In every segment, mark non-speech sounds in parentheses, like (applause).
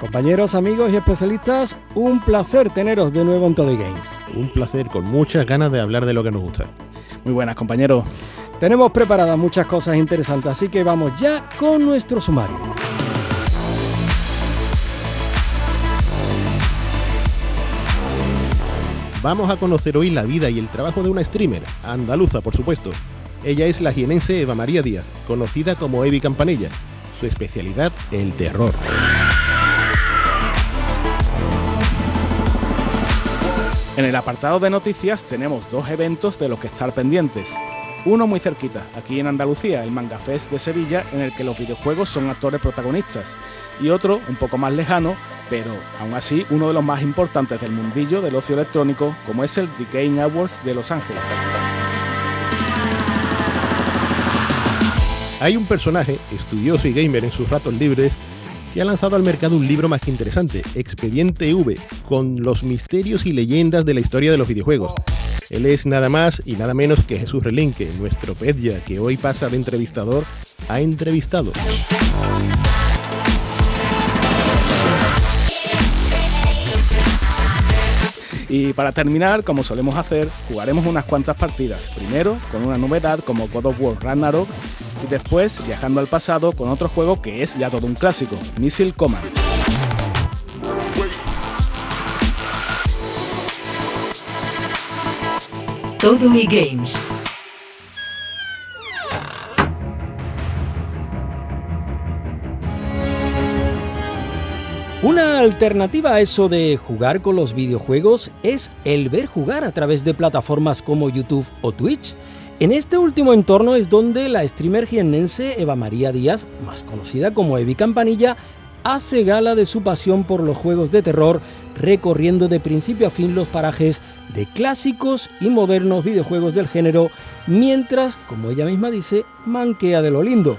Compañeros, amigos y especialistas, un placer teneros de nuevo en Toddy Games. Un placer, con muchas ganas de hablar de lo que nos gusta. Muy buenas, compañeros. Tenemos preparadas muchas cosas interesantes, así que vamos ya con nuestro sumario. Vamos a conocer hoy la vida y el trabajo de una streamer, andaluza por supuesto. Ella es la jienense Eva María Díaz, conocida como Evi Campanella. Su especialidad, el terror. En el apartado de noticias tenemos dos eventos de los que estar pendientes. Uno muy cerquita, aquí en Andalucía, el Manga Fest de Sevilla, en el que los videojuegos son actores protagonistas. Y otro, un poco más lejano, pero aún así uno de los más importantes del mundillo del ocio electrónico, como es el The Game Awards de Los Ángeles. Hay un personaje, estudioso y gamer en sus ratos libres, que ha lanzado al mercado un libro más que interesante, Expediente V, con los misterios y leyendas de la historia de los videojuegos. Él es nada más y nada menos que Jesús Relinque, nuestro pedya, que hoy pasa de entrevistador a entrevistado. Y para terminar, como solemos hacer, jugaremos unas cuantas partidas. Primero con una novedad como God of War Ragnarok y después viajando al pasado con otro juego que es ya todo un clásico, Missile Command. Todo y Games. Una alternativa a eso de jugar con los videojuegos es el ver jugar a través de plataformas como YouTube o Twitch. En este último entorno es donde la streamer jiennense Eva María Díaz, más conocida como Evi Campanilla, hace gala de su pasión por los juegos de terror, recorriendo de principio a fin los parajes de clásicos y modernos videojuegos del género, mientras, como ella misma dice, manquea de lo lindo.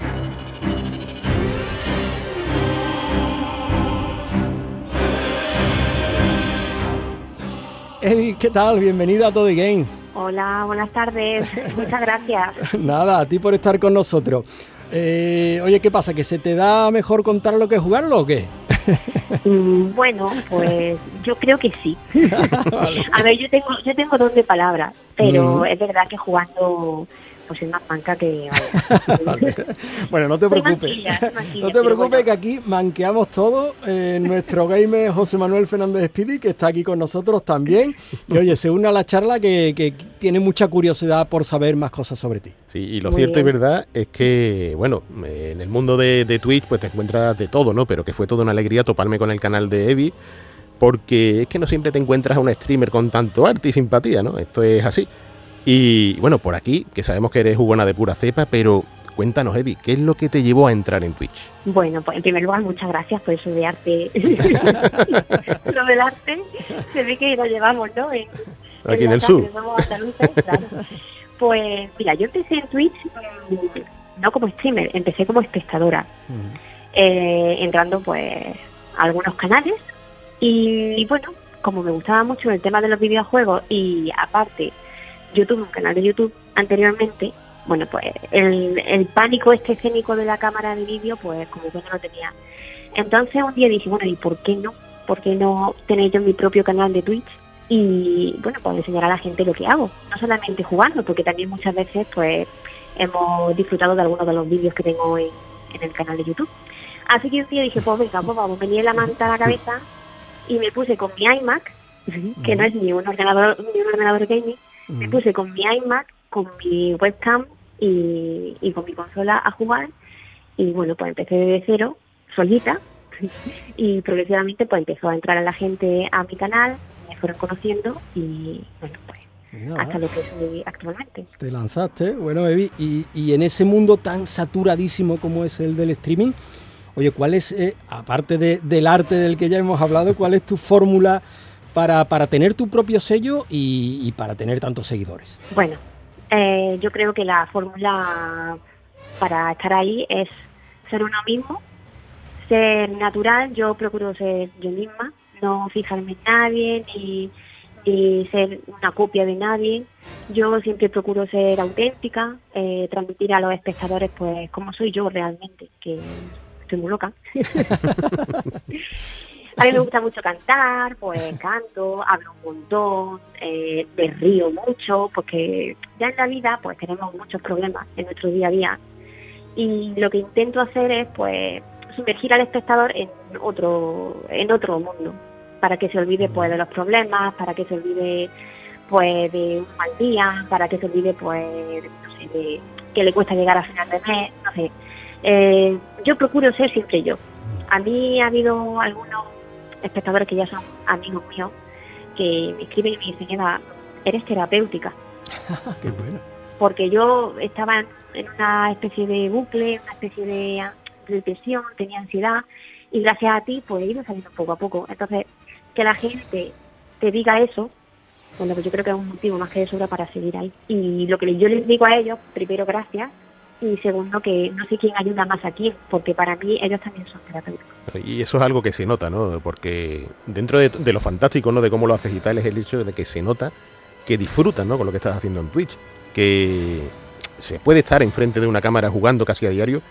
Evi, ¿qué tal? Bienvenida a Todo Games. Hola, buenas tardes. Muchas gracias. (laughs) Nada, a ti por estar con nosotros. Eh, oye, ¿qué pasa? ¿Que se te da mejor contar lo que jugarlo o qué? Mm, bueno, pues yo creo que sí. (laughs) A ver, yo tengo, yo tengo dos de palabras, pero Mm. es verdad que jugando pues es más manca que... (laughs) Vale. bueno, no te preocupes. manquilla, soy manquilla, No te preocupes bueno. que aquí manqueamos todos. Eh, nuestro gamer José Manuel Fernández Speedy, que está aquí con nosotros también. Y oye, se une a la charla que, que tiene mucha curiosidad por saber más cosas sobre ti. Sí, y lo Muy cierto y verdad es que, bueno, en el mundo de, de Twitch pues te encuentras de todo, ¿no? Pero que fue toda una alegría toparme con el canal de Evi, porque es que no siempre te encuentras a un streamer con tanto arte y simpatía, ¿no? Esto es así. Y bueno, por aquí, que sabemos que eres jugona de pura cepa, pero cuéntanos, Evi, ¿qué es lo que te llevó a entrar en Twitch? Bueno, pues en primer lugar, muchas gracias por eso de arte. (laughs) lo del arte, se ve que lo llevamos, ¿no? En, Aquí en el sur. claro. Pues mira, yo empecé en Twitch mm, no como streamer, empecé como espectadora. eh, entrando pues a algunos canales y, bueno, como me gustaba mucho el tema de los videojuegos y aparte yo tuve un canal de YouTube anteriormente, bueno pues el, el pánico este escénico de la cámara de vídeo pues como que no lo tenía. Entonces un día dije, bueno, ¿y por qué no? ¿Por qué no tener yo mi propio canal de Twitch? Y bueno, pues enseñar a la gente lo que hago, no solamente jugando, porque también muchas veces pues hemos disfrutado de algunos de los vídeos que tengo en, en el canal de YouTube. Así que un día dije, pues venga, pues vamos, me lié la manta a la cabeza y me puse con mi iMac, que no es ni un ordenador ni un ordenador gaming, me puse con mi iMac, con mi webcam y, y con mi consola a jugar. Y bueno, pues empecé de cero, solita, (laughs) y progresivamente pues empezó a entrar a la gente a mi canal, me fueron conociendo y bueno, pues Mira, hasta lo que soy actualmente. Te lanzaste, bueno, Evi, y, y en ese mundo tan saturadísimo como es el del streaming, oye, ¿cuál es, eh, aparte del arte del que ya hemos hablado, cuál es tu fórmula para, para tener tu propio sello y, para tener tantos seguidores? Bueno, eh, yo creo que la fórmula para estar ahí es ser uno mismo, ser natural, yo procuro ser yo misma, no fijarme en nadie ni, ser una copia de nadie. Yo siempre procuro ser auténtica, eh, transmitir a los espectadores pues como soy yo realmente, que estoy muy loca. (laughs) (laughs) A mí me gusta mucho cantar, pues (laughs) canto, hablo un montón, eh, me río mucho, porque ya en la vida pues tenemos muchos problemas en nuestro día a día y lo que intento hacer es pues sumergir al espectador en otro en otro mundo para que se olvide pues de los problemas, para que se olvide pues de un mal día, para que se olvide pues no sé, de que le cuesta llegar a final de mes, no sé. Eh, yo procuro ser siempre yo. A mí ha habido algunos espectadores que ya son amigos míos que me escriben y me dicen, Eva, eres terapéutica. (laughs) Qué bueno. Porque yo estaba en una especie de bucle, una especie de depresión, tenía ansiedad y gracias a ti pues he ido saliendo poco a poco. Entonces, que la gente te diga eso, bueno, pues yo creo que es un motivo más que de sobra para seguir ahí. Y lo que yo les digo a ellos, primero gracias, y segundo que no sé quién ayuda más aquí, porque para mí ellos también son terapeutas. Y eso es algo que se nota, ¿no? Porque dentro de, lo fantástico, ¿no? De cómo lo haces y tal, es el hecho de que se nota que disfrutas, ¿no? Con lo que estás haciendo en Twitch, que se puede estar enfrente de una cámara jugando casi a diario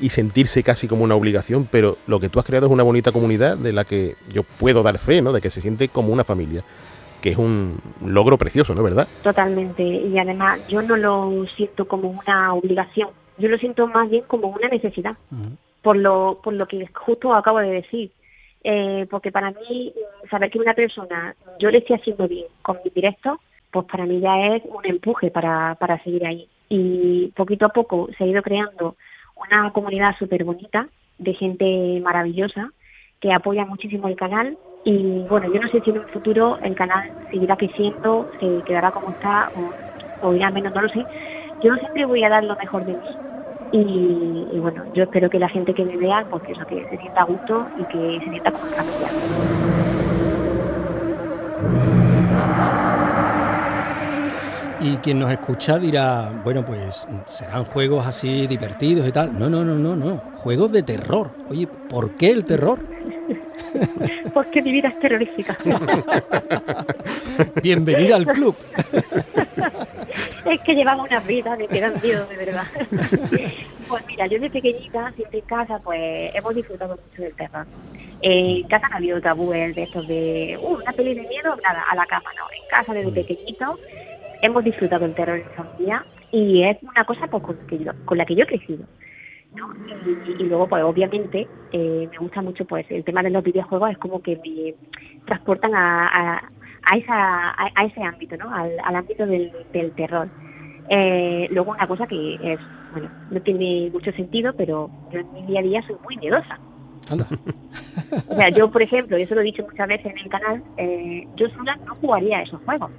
y sentirse casi como una obligación, pero lo que tú has creado es una bonita comunidad de la que yo puedo dar fe, ¿no? De que se siente como una familia que es un logro precioso, ¿no? ¿Verdad? Totalmente. Y además yo no lo siento como una obligación, yo lo siento más bien como una necesidad, por, lo, por lo que justo acabo de decir. Eh, porque para mí, saber que una persona yo le estoy haciendo bien con mi directo, pues para mí ya es un empuje para, para seguir ahí. Y poquito a poco se ha ido creando una comunidad súper bonita de gente maravillosa que apoya muchísimo el canal y bueno, yo no sé si en un futuro el canal seguirá creciendo, se quedará como está o, o irá menos, no lo sé. Yo siempre voy a dar lo mejor de mí y, bueno, yo espero que la gente que me vea, pues eso, que se sienta a gusto y que se sienta como familia. Y quien nos escucha dirá, bueno, pues serán juegos así divertidos y tal. No, no, no, no, no. Juegos de terror. Oye, ¿por qué el terror? (laughs) Porque mi vida es terrorífica. (laughs) Bienvenida al club. (laughs) es que llevamos una vida de que dan miedo, de verdad. pues mira, yo de pequeñita, siempre en casa, pues hemos disfrutado mucho del terror. en casa no ha habido tabúes de estos de, uh, una peli de miedo, nada, a la cama, no. En casa desde pequeñito hemos disfrutado el terror en familia y es una cosa pues, con, la que yo he crecido. ¿No? Y, luego, pues obviamente, eh, me gusta mucho pues el tema de los videojuegos, es como que me transportan a, a, esa, a, ese ámbito, ¿no? al, ámbito del, del terror. Eh, luego una cosa que es, bueno, no tiene mucho sentido, pero yo en mi día a día soy muy miedosa. (laughs) o sea, yo, por ejemplo, y eso lo he dicho muchas veces en el canal, eh, yo sola no jugaría a esos juegos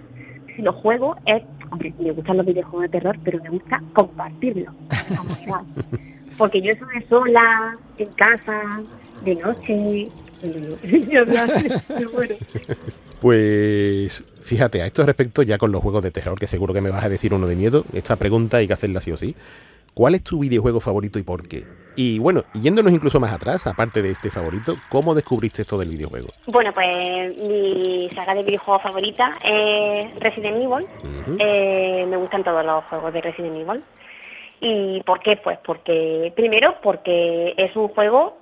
si lo juego es, hombre, me gustan los videojuegos de terror, pero me gusta compartirlo. (laughs) Porque yo estoy sola, en casa, de noche. (laughs) Pues fíjate, a esto respecto, ya con los juegos de terror, que seguro que me vas a decir uno de miedo, esta pregunta hay que hacerla sí o sí. ¿Cuál es tu videojuego favorito y por qué? Y bueno, yéndonos incluso más atrás, aparte de este favorito, ¿cómo descubriste esto del videojuego? Bueno, pues mi saga de videojuegos favorita es Resident Evil. Eh, me gustan todos los juegos de Resident Evil. ¿Y por qué? Pues porque, primero, porque es un juego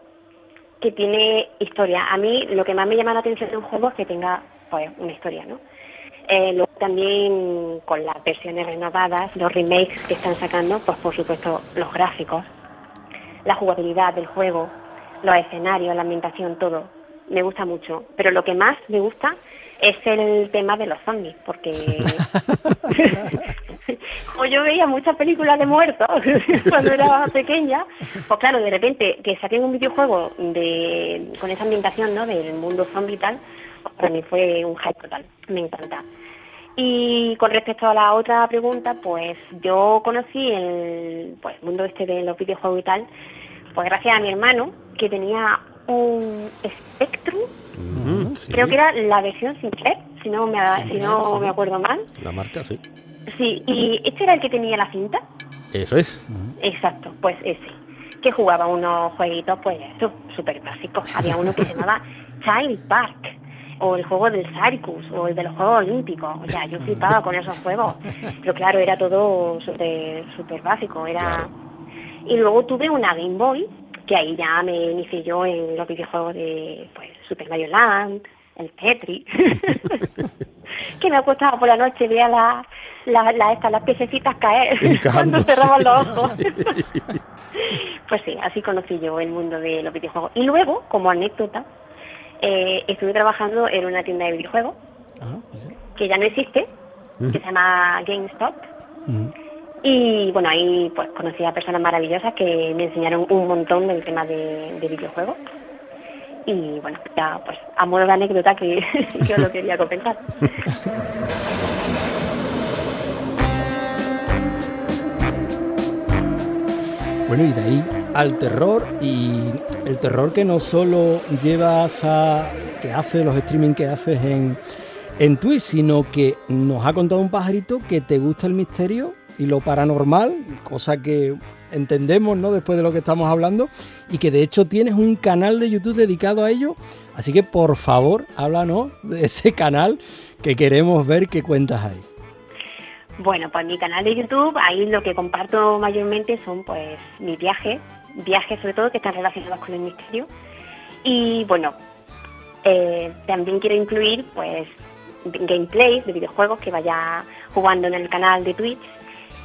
que tiene historia. A mí lo que más me llama la atención de un juego es que tenga pues, una historia, ¿no? Eh, luego también con las versiones renovadas, los remakes que están sacando, pues por supuesto los gráficos, la jugabilidad del juego, los escenarios, la ambientación, todo. Me gusta mucho. Pero lo que más me gusta es el tema de los zombies, porque (laughs) como yo veía muchas películas de muertos (laughs) cuando era pequeña, pues claro, de repente que saquen un videojuego de con esa ambientación ¿no? del mundo zombie y tal, para mí fue un hype total, me encanta. Y con respecto a la otra pregunta, pues yo conocí el pues, mundo este de los videojuegos y tal, pues gracias a mi hermano, que tenía un Spectrum, Sí. creo que era la versión Sinclair, si no me, si no me acuerdo mal. La marca, sí. Sí, y este era el que tenía la cinta. Eso es. Exacto, pues ese. Que jugaba unos jueguitos, pues, súper básicos. (laughs) Había uno que se llamaba Child Park, o el juego del Circus, o el de los Juegos Olímpicos. O sea, yo (laughs) flipaba con esos juegos. Pero claro, era todo súper súper básico. Era... Claro. Y luego tuve una Game Boy, que ahí ya me inicié yo en los videojuegos de pues, Super Mario Land, el Tetris. (laughs) que me acostaba por la noche, veía la, la, la- las piececitas caer (laughs) cuando Encajándose. cerraba los ojos. (laughs) pues sí, así conocí yo el mundo de los videojuegos. Y luego, como anécdota, eh, estuve trabajando en una tienda de videojuegos Ah, que ya no existe, que se llama GameStop. Y bueno, ahí pues conocí a personas maravillosas que me enseñaron un montón del tema de, de videojuegos. Y bueno, ya pues a modo de anécdota (laughs) que, os lo quería comentar. (laughs) Bueno, y de ahí al terror y el terror que no solo llevas a que haces los streaming que haces en, en Twitch, sino que nos ha contado un pajarito que te gusta el misterio y lo paranormal, cosa que entendemos, ¿no? Después de lo que estamos hablando, y que de hecho tienes un canal de YouTube dedicado a ello. Así que por favor, háblanos de ese (laughs) canal que queremos ver qué cuentas ahí. Bueno, pues mi canal de YouTube, ahí lo que comparto mayormente son pues mis viajes, viajes sobre todo que están relacionados con el misterio. Y bueno, eh, también quiero incluir pues gameplays de videojuegos que vaya jugando en el canal de Twitch.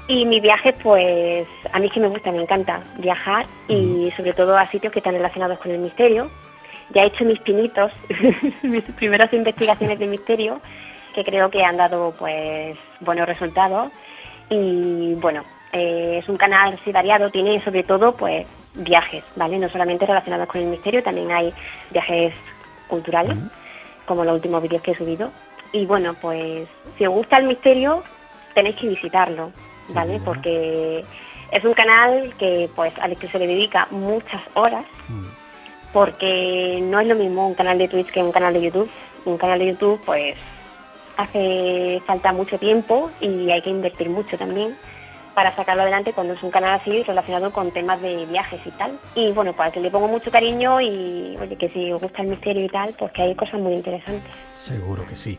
Y mis viajes, pues a mí es que me gusta, me encanta viajar y sobre todo a sitios que están relacionados con el misterio. Ya he hecho mis pinitos, (laughs) mis primeras investigaciones de misterio, que creo que han dado pues buenos resultados. Y bueno, eh, es un canal así variado, tiene sobre todo pues viajes, ¿vale? No solamente relacionados con el misterio, también hay viajes culturales, como los últimos vídeos que he subido. Y bueno, pues si os gusta el misterio, tenéis que visitarlo, ¿vale? Porque es un canal que pues al que se le dedica muchas horas, porque no es lo mismo un canal de Twitch que un canal de YouTube. Un canal de YouTube pues hace falta mucho tiempo y hay que invertir mucho también para sacarlo adelante cuando es un canal así relacionado con temas de viajes y tal. Y bueno, pues que le pongo mucho cariño y oye, que si os gusta el misterio y tal, pues que hay cosas muy interesantes. Seguro que sí.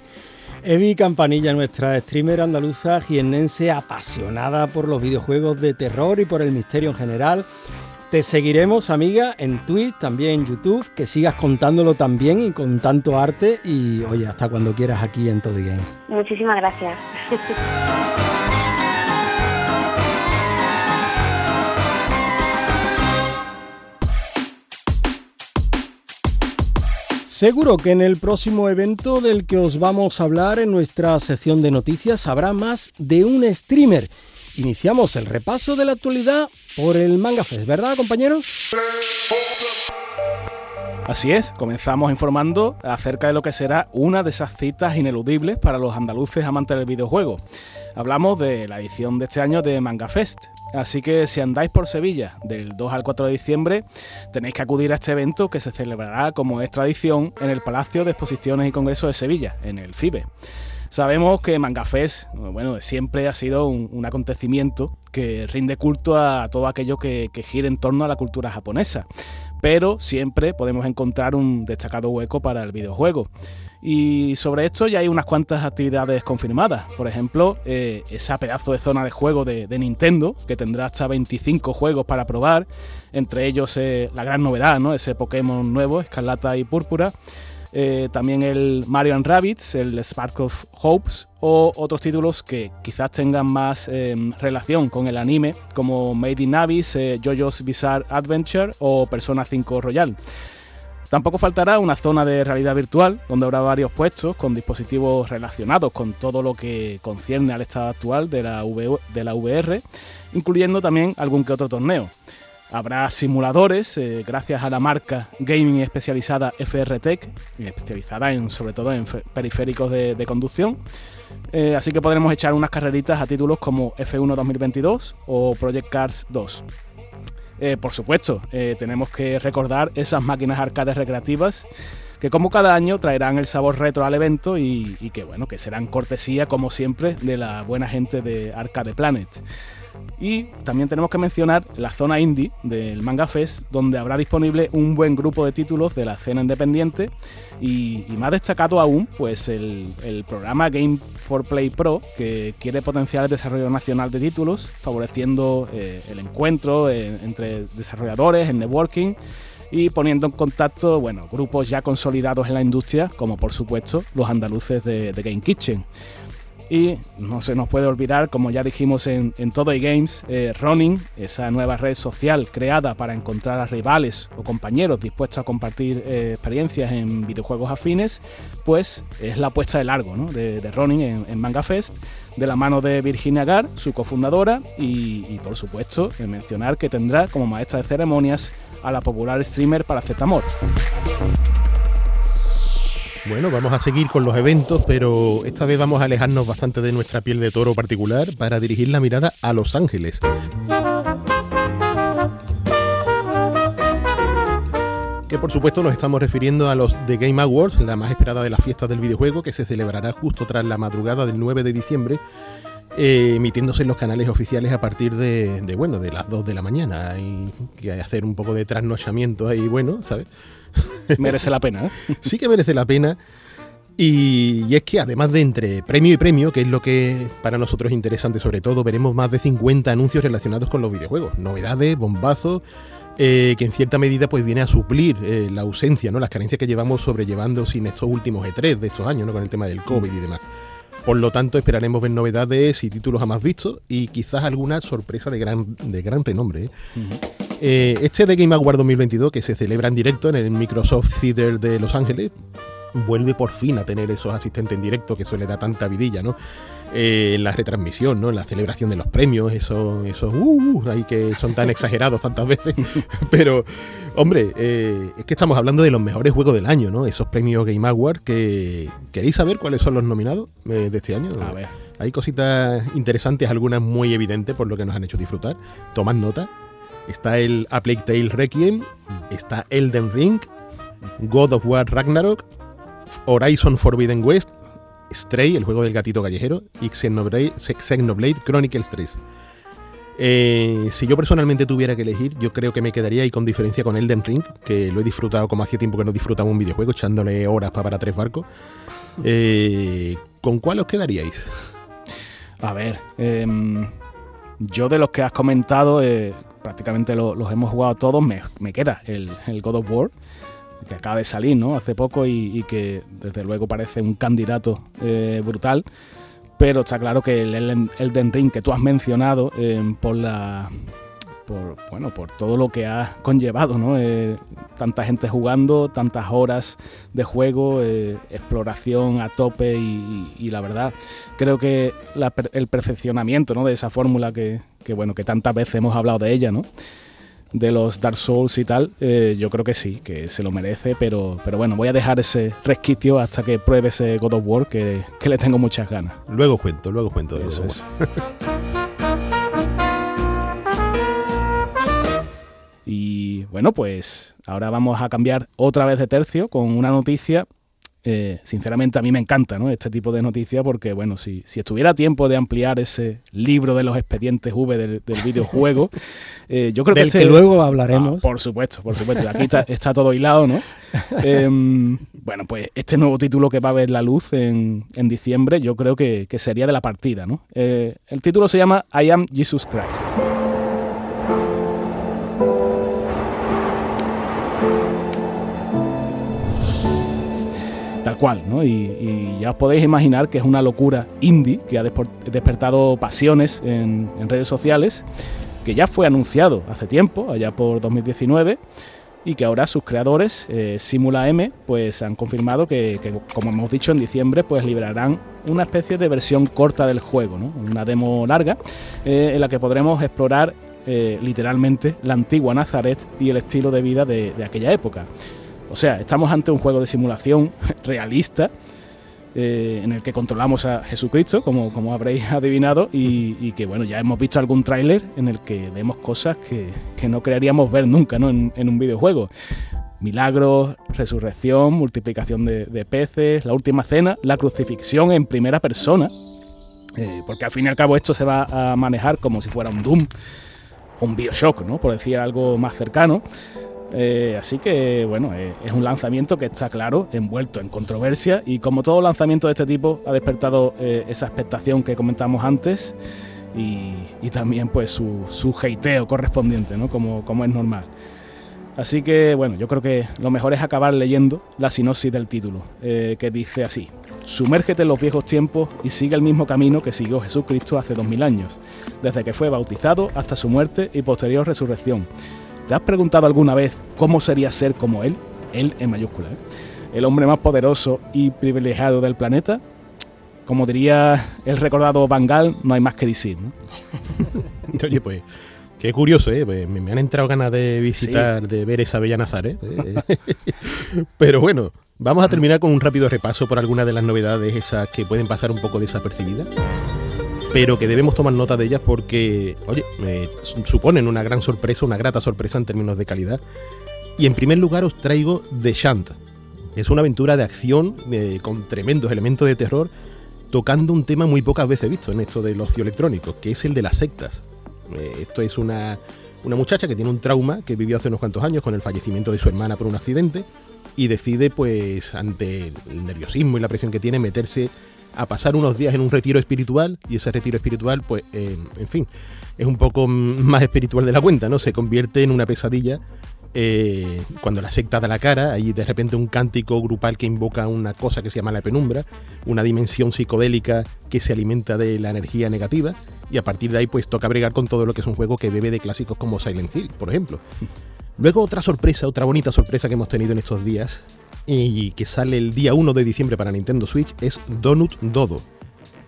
Evi Campanilla, nuestra streamer andaluza jiennense apasionada por los videojuegos de terror y por el misterio en general. Te seguiremos, amiga, en Twitch, también en YouTube, que sigas contándolo también y con tanto arte. Y oye, hasta cuando quieras aquí en Toddy Games. Muchísimas gracias. (laughs) Seguro que en el próximo evento del que os vamos a hablar en nuestra sección de noticias habrá más de un streamer. Iniciamos el repaso de la actualidad por el Manga Fest, ¿verdad, compañeros? Así es, comenzamos informando acerca de lo que será una de esas citas ineludibles para los andaluces amantes del videojuego. Hablamos de la edición de este año de Manga Fest, así que si andáis por Sevilla del 2 al 4 de diciembre, tenéis que acudir a este evento que se celebrará como es tradición en el Palacio de Exposiciones y Congresos de Sevilla, en el FIBE. Sabemos que Manga Fest, bueno, siempre ha sido un, un acontecimiento que rinde culto a todo aquello que, que gira en torno a la cultura japonesa pero siempre podemos encontrar un destacado hueco para el videojuego. Y sobre esto ya hay unas cuantas actividades confirmadas. Por ejemplo, eh, esa pedazo de zona de juego de, Nintendo, que tendrá hasta 25 juegos para probar, entre ellos eh, la gran novedad, ¿no? ese Pokémon nuevo, Escarlata y Púrpura. Eh, también el Mario and Rabbids, el Spark of Hopes o otros títulos que quizás tengan más eh, relación con el anime, como Made in Abyss, eh, JoJo's Bizarre Adventure o Persona 5 Royal. Tampoco faltará una zona de realidad virtual, donde habrá varios puestos con dispositivos relacionados con todo lo que concierne al estado actual de la, de la VR, incluyendo también algún que otro torneo. Habrá simuladores, eh, gracias a la marca gaming especializada FR Tech, especializada en, sobre todo en periféricos de, conducción. Eh, así que podremos echar unas carreritas a títulos como F1 2022 o Project Cars 2. Eh, por supuesto, tenemos que recordar esas máquinas arcades recreativas que como cada año traerán el sabor retro al evento y, que bueno, que serán cortesía como siempre de la buena gente de Arcade Planet. Y también tenemos que mencionar la zona indie del Manga Fest, donde habrá disponible un buen grupo de títulos de la escena independiente y, más destacado aún, pues el, programa Game for Play Pro, que quiere potenciar el desarrollo nacional de títulos, favoreciendo eh, el encuentro eh, entre desarrolladores, el networking y poniendo en contacto bueno, grupos ya consolidados en la industria, como por supuesto los andaluces de, Game Kitchen. Y no se nos puede olvidar, como ya dijimos en, Todo y Games, eh, Running, esa nueva red social creada para encontrar a rivales o compañeros dispuestos a compartir eh, experiencias en videojuegos afines, pues es la puesta de largo de, de Running en, Manga Fest, de la mano de Virginia Gar, su cofundadora, y, y por supuesto mencionar que tendrá como maestra de ceremonias a la popular streamer para Paracetamol. Bueno, vamos a seguir con los eventos, pero esta vez vamos a alejarnos bastante de nuestra piel de toro particular para dirigir la mirada a Los Ángeles. Que por supuesto nos estamos refiriendo a los The Game Awards, la más esperada de las fiestas del videojuego, que se celebrará justo tras la madrugada del 9 de diciembre eh, emitiéndose en los canales oficiales a partir de, bueno, de las 2 de la mañana. y que hacer un poco de trasnochamiento ahí, bueno, ¿sabes? (laughs) Merece la pena, ¿eh? Sí que merece la pena. Y, es que además de entre premio y premio, que es lo que para nosotros es interesante sobre todo, veremos más de 50 anuncios relacionados con los videojuegos. Novedades, bombazos, eh, que en cierta medida pues viene a suplir eh, la ausencia, ¿no? las carencias que llevamos sobrellevando sin estos últimos E3 de estos años, ¿no? con el tema del COVID y demás. Por lo tanto, esperaremos ver novedades y títulos jamás vistos y quizás alguna sorpresa de gran, de gran renombre. ¿eh? Eh, este de Game Award 2022, que se celebra en directo en el Microsoft Theater de Los Ángeles, vuelve por fin a tener esos asistentes en directo que suele dar tanta vidilla, ¿no? Eh, en la retransmisión, ¿no? En la celebración de los premios, esos, esos uh, uh ahí que son tan exagerados tantas veces. (laughs) Pero, hombre, eh, es que estamos hablando de los mejores juegos del año, ¿no? Esos premios Game Award que... ¿Queréis saber cuáles son los nominados eh, de este año? A ver. Hay cositas interesantes, algunas muy evidentes por lo que nos han hecho disfrutar. Tomad nota. Está el A Plague Tale Requiem, está Elden Ring, God of War Ragnarok, Horizon Forbidden West, Stray, el juego del gatito callejero, y Xenoblade, Xenoblade Chronicles 3. Eh, si yo personalmente tuviera que elegir, yo creo que me quedaría ahí con diferencia con Elden Ring, que lo he disfrutado como hacía tiempo que no disfrutaba un videojuego, echándole horas para, tres barcos. (laughs) Eh, ¿Con cuál os quedaríais? A ver, em, yo de los que has comentado, eh, prácticamente los hemos jugado todos, me, queda el, el God of War que acaba de salir ¿no? hace poco y, que desde luego parece un candidato eh, brutal. Pero está claro que el Elden Ring que tú has mencionado eh, por la por, bueno, por todo lo que ha conllevado, ¿no? Eh, tanta gente jugando, tantas horas de juego, exploración a tope y, la verdad creo que el perfeccionamiento ¿no? de esa fórmula que, que, bueno, que tantas veces hemos hablado de ella, ¿no? De los Dark Souls y tal, eh, yo creo que sí, que se lo merece, pero, pero bueno, voy a dejar ese resquicio hasta que pruebe ese God of War, que, le tengo muchas ganas. Luego cuento, luego cuento. Eso es. (laughs) y bueno, pues ahora vamos a cambiar otra vez de tercio con una noticia eh, sinceramente a mí me encanta este tipo de noticias porque, bueno, si, si, estuviera tiempo de ampliar ese libro de los expedientes V del, videojuego, (laughs) eh, yo creo que... Este que luego hablaremos. Ah, por supuesto, por supuesto. Aquí está, todo hilado, ¿no? Em, bueno, pues este nuevo título que va a ver la luz en, en diciembre yo creo que, que, sería de la partida, ¿no? Eh, el título se llama I Am Jesus Christ. Cual. Y, ya os podéis imaginar que es una locura indie que ha despertado pasiones en, redes sociales, que ya fue anunciado hace tiempo, allá por 2019, y que ahora sus creadores, eh, Simula M, pues han confirmado que, como hemos dicho, en diciembre pues liberarán una especie de versión corta del juego, ¿no? una demo larga, eh, en la que podremos explorar eh, literalmente la antigua Nazaret y el estilo de vida de aquella época. O sea, estamos ante un juego de simulación (laughs) realista eh, en el que controlamos a Jesucristo, como, como habréis (laughs) adivinado, y, que bueno, ya hemos visto algún tráiler en el que vemos cosas que, no creeríamos ver nunca ¿no? en, un videojuego. Milagros, resurrección, multiplicación de, peces, la última cena, la crucifixión en primera persona, eh, porque al fin y al cabo esto se va a manejar como si fuera un Doom, un Bioshock, ¿no? por decir algo más cercano. Eh, así que bueno, eh, es un lanzamiento que está claro, envuelto en controversia y como todo lanzamiento de este tipo ha despertado eh, esa expectación que comentamos antes y, también pues su, su correspondiente, ¿no? como, como es normal. Así que bueno, yo creo que lo mejor es acabar leyendo la sinopsis del título, que dice así, sumérgete en los viejos tiempos y sigue el mismo camino que siguió Jesucristo hace dos mil años, desde que fue bautizado hasta su muerte y posterior resurrección ¿Te has preguntado alguna vez cómo sería ser como él? Él en mayúscula, ¿eh? El hombre más poderoso y privilegiado del planeta. Como diría el recordado Bangal, no hay más que decir. ¿no? (laughs) Oye, pues Qué curioso, ¿eh? Pues me, han entrado ganas de visitar, de ver esa bella Nazaret. ¿eh? (laughs) Pero bueno, vamos a terminar con un rápido repaso por algunas de las novedades esas que pueden pasar un poco desapercibidas pero que debemos tomar nota de ellas porque, oye, suponen una gran sorpresa, una grata sorpresa en términos de calidad. Y en primer lugar os traigo The Shant. Es una aventura de acción eh, con tremendos elementos de terror, tocando un tema muy pocas veces visto en esto del ocio electrónico, que es el de las sectas. Eh, esto es una, una muchacha que tiene un trauma que vivió hace unos cuantos años con el fallecimiento de su hermana por un accidente y decide, pues, ante el nerviosismo y la presión que tiene, meterse a pasar unos días en un retiro espiritual y ese retiro espiritual, pues, eh, en fin, es un poco (laughs) más espiritual de la cuenta, ¿no? Se convierte en una pesadilla eh, cuando la secta da la cara, hay de repente un cántico grupal que invoca una cosa que se llama la penumbra, una dimensión psicodélica que se alimenta de la energía negativa, y a partir de ahí pues toca bregar con todo lo que es un juego que bebe de clásicos como Silent Hill, por ejemplo. (laughs) Luego otra sorpresa, otra bonita sorpresa que hemos tenido en estos días y que sale el día 1 de diciembre para Nintendo Switch es Donut Dodo.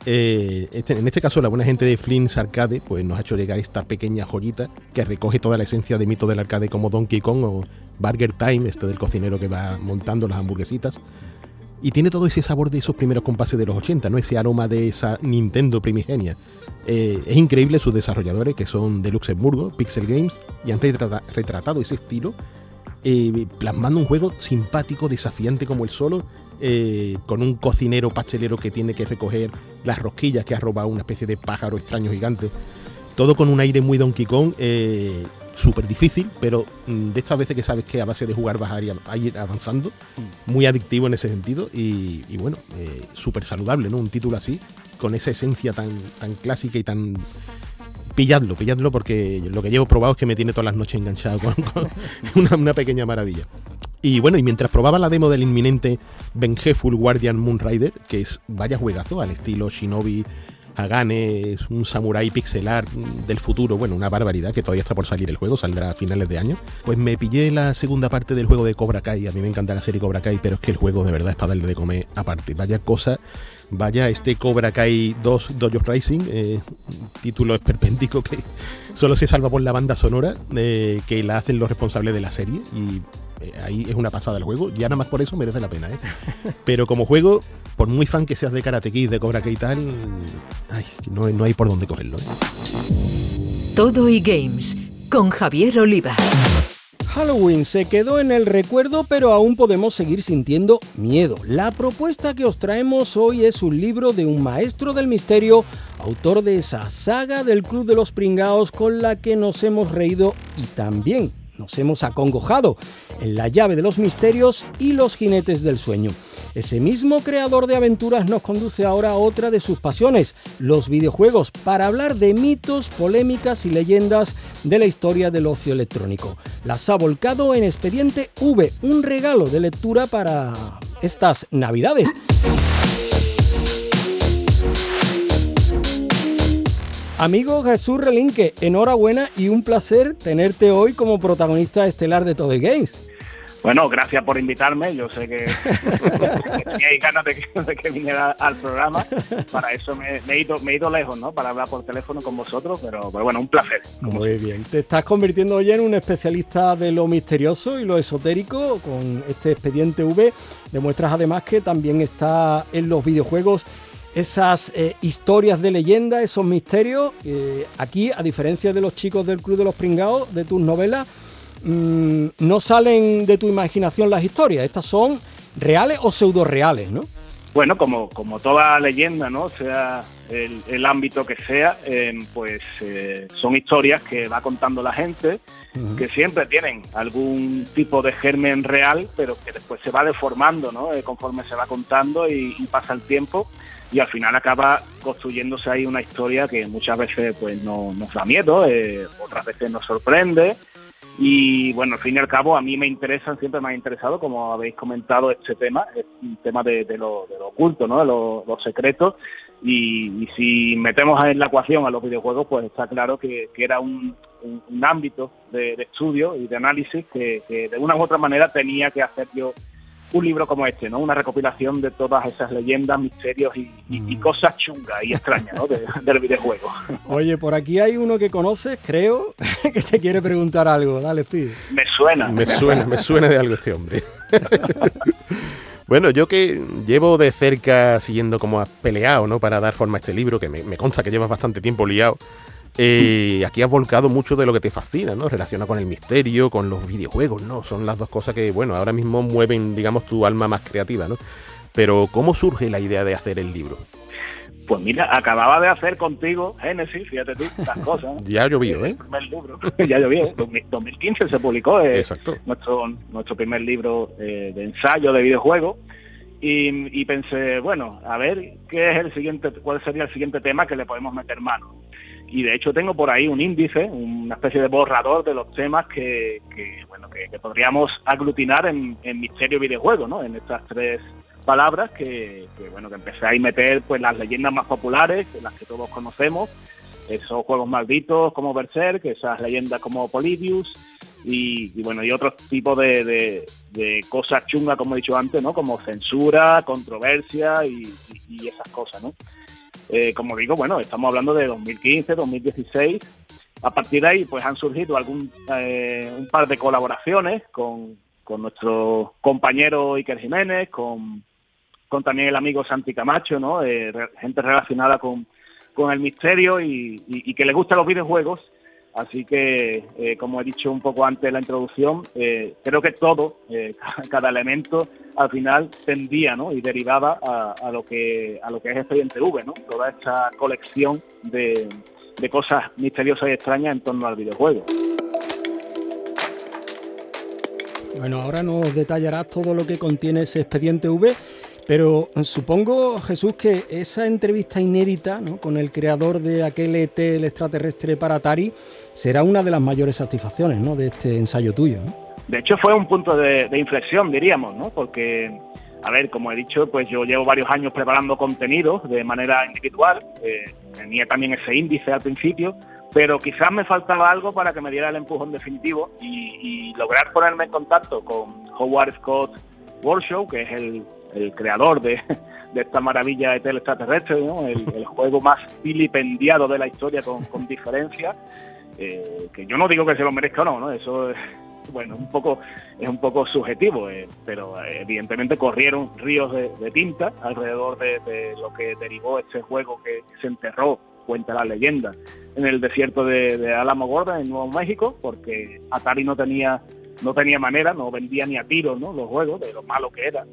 Eh, este, en este caso, la buena gente de Flynn's Arcade pues, nos ha hecho llegar esta pequeña joyita que recoge toda la esencia de mito del arcade como Donkey Kong o Burger Time, este del cocinero que va montando las hamburguesitas. Y tiene todo ese sabor de esos primeros compases de los 80, ¿no? Ese aroma de esa Nintendo primigenia. Eh, es increíble sus desarrolladores, que son de Luxemburgo, Pixel Games, y han retratado ese estilo eh, plasmando un juego simpático, desafiante como el solo, eh, con un cocinero pachelero que tiene que recoger las rosquillas que ha robado una especie de pájaro extraño gigante. Todo con un aire muy Donkey Kong, eh, súper difícil, pero mm, de estas veces que sabes que a base de jugar vas a ir, avanzando, muy adictivo en ese sentido y, bueno, súper saludable, ¿no? Un título así, con esa esencia tan, tan clásica y tan pilladlo, pilladlo porque lo que llevo probado es que me tiene todas las noches enganchado con, (laughs) una, pequeña maravilla. Y bueno, y mientras probaba la demo del inminente Vengeful Guardian Moonrider, que es vaya juegazo al estilo Shinobi Hagane, es un samurai pixelar del futuro, bueno, una barbaridad que todavía está por salir el juego, saldrá a finales de año. Pues me pillé la segunda parte del juego de Cobra Kai, a mí me encanta la serie Cobra Kai, pero es que el juego de verdad es para darle de comer aparte. Vaya cosa Vaya, este Cobra Kai 2 Dojo Rising, eh, título esperpéntico que solo se salva por la banda sonora, eh, que la hacen los responsables de la serie. Y eh, ahí es una pasada el juego. Ya nada más por eso merece la pena. ¿eh? (laughs) Pero como juego, por muy fan que seas de Karate Kid, de Cobra Kai y tal, no, no hay por dónde cogerlo. Todo y Games, con Javier Oliva. Halloween se quedó en el recuerdo, pero aún podemos seguir sintiendo miedo. La propuesta que os traemos hoy es un libro de un maestro del misterio, autor de esa saga del Club de los Pringaos con la que nos hemos reído y también nos hemos acongojado en La llave de los misterios y Los jinetes del sueño. Ese mismo creador de aventuras nos conduce ahora a otra de sus pasiones, los videojuegos, para hablar de mitos, polémicas y leyendas de la historia del ocio electrónico. Las ha volcado en Expediente V, un regalo de lectura para estas navidades. Amigo Jesús Relinque, enhorabuena y un placer tenerte hoy como protagonista estelar de Todo Games. Bueno, gracias por invitarme. Yo sé que, (laughs) teníais ganas de que, viniera al programa. Para eso me, he ido, me, he ido, lejos, ¿no? Para hablar por teléfono con vosotros, pero, bueno, un placer. Muy bien. Te estás convirtiendo hoy en un especialista de lo misterioso y lo esotérico con este expediente V. Demuestras además que también está en los videojuegos esas eh, historias de leyenda, esos misterios. Eh, aquí, a diferencia de los chicos del Club de los Pringados, de tus novelas, mm, no salen de tu imaginación las historias. Estas son reales o pseudo reales, ¿no? Bueno, como, como toda leyenda, ¿no? Sea el, ámbito que sea, eh, pues son historias que va contando la gente, que siempre tienen algún tipo de germen real, pero que después se va deformando, ¿no? conforme se va contando y pasa el tiempo y al final acaba construyéndose ahí una historia que muchas veces pues no, nos da miedo, eh, otras veces nos sorprende y bueno, al fin y al cabo a mí me interesan, siempre me ha interesado, como habéis comentado, este tema, el tema de, lo, oculto, ¿no? de lo, secreto y, si metemos en la ecuación a los videojuegos pues está claro que, era un, ámbito de, estudio y de análisis que de una u otra manera tenía que hacer yo un libro como este, ¿no? Una recopilación de todas esas leyendas, misterios y, mm. cosas chungas y extrañas, ¿no? (laughs) del videojuego. Oye, por aquí hay uno que conoces, creo, (laughs) que te quiere preguntar algo. Dale, pide. Me suena. Me suena, me suena de algo este hombre. (laughs) Bueno, yo que llevo de cerca siguiendo cómo has peleado, ¿no? Para dar forma a este libro, que me, me consta que llevas bastante tiempo liado. Eh, aquí has volcado mucho de lo que te fascina, ¿no? Relaciona con el misterio, con los videojuegos, ¿no? Son las dos cosas que, bueno, ahora mismo mueven, digamos, tu alma más creativa, ¿no? Pero, ¿cómo surge la idea de hacer el libro? Pues mira, acababa de hacer contigo Génesis, fíjate tú, las (laughs) cosas. ya llovió, ¿eh? primer libro. (laughs) ya llovió. En 2015 se publicó eh, nuestro nuestro primer libro eh, de ensayo de videojuegos. Y, y, pensé, bueno, a ver qué es el siguiente, cuál sería el siguiente tema que le podemos meter mano y de hecho tengo por ahí un índice, una especie de borrador de los temas que, bueno que, podríamos aglutinar en, misterio videojuego, ¿no? En estas tres palabras que, bueno que empecé a meter pues las leyendas más populares, las que todos conocemos, esos juegos malditos como Berserk, esas leyendas como Polybius y, bueno y otros tipos de, de, cosas chungas como he dicho antes, ¿no? Como censura, controversia y, y esas cosas, ¿no? Eh, como digo, bueno, estamos hablando de 2015, 2016. A partir de ahí, pues han surgido algún eh, un par de colaboraciones con, con nuestro compañero Iker Jiménez, con, con también el amigo Santi Camacho, ¿no? Eh, gente relacionada con, con el misterio y, y, que le gustan los videojuegos Así que, eh, como he dicho un poco antes de la introducción, eh, creo que todo, eh, (laughs) cada elemento, al final tendía ¿no? y derivaba a, lo que, a lo que es Expediente V, ¿no? toda esta colección de, de cosas misteriosas y extrañas en torno al videojuego. Bueno, ahora nos detallarás todo lo que contiene ese expediente V, pero supongo, Jesús, que esa entrevista inédita con el creador de aquel ET, el extraterrestre para Atari, será una de las mayores satisfacciones ¿no? de este ensayo tuyo. De hecho, fue un punto de, inflexión, diríamos, ¿no? porque, a ver, como he dicho, pues yo llevo varios años preparando contenidos de manera individual, eh, tenía también ese índice al principio, pero quizás me faltaba algo para que me diera el empujón definitivo y, lograr ponerme en contacto con Howard Scott Workshop, que es el el creador de, (laughs) esta maravilla de extraterrestre, ¿no? el, juego más vilipendiado de la historia con, diferencia, eh, que yo no digo que se lo merezca o no, ¿no? eso es, bueno, un poco, es un poco subjetivo, eh, pero eh, evidentemente corrieron ríos de, tinta alrededor de, lo que derivó este juego que se enterró, cuenta la leyenda, en el desierto de, de Alamo Gorda, en Nuevo México, porque Atari no tenía no tenía manera, no vendía ni a tiros ¿no? los juegos, de lo malo que era,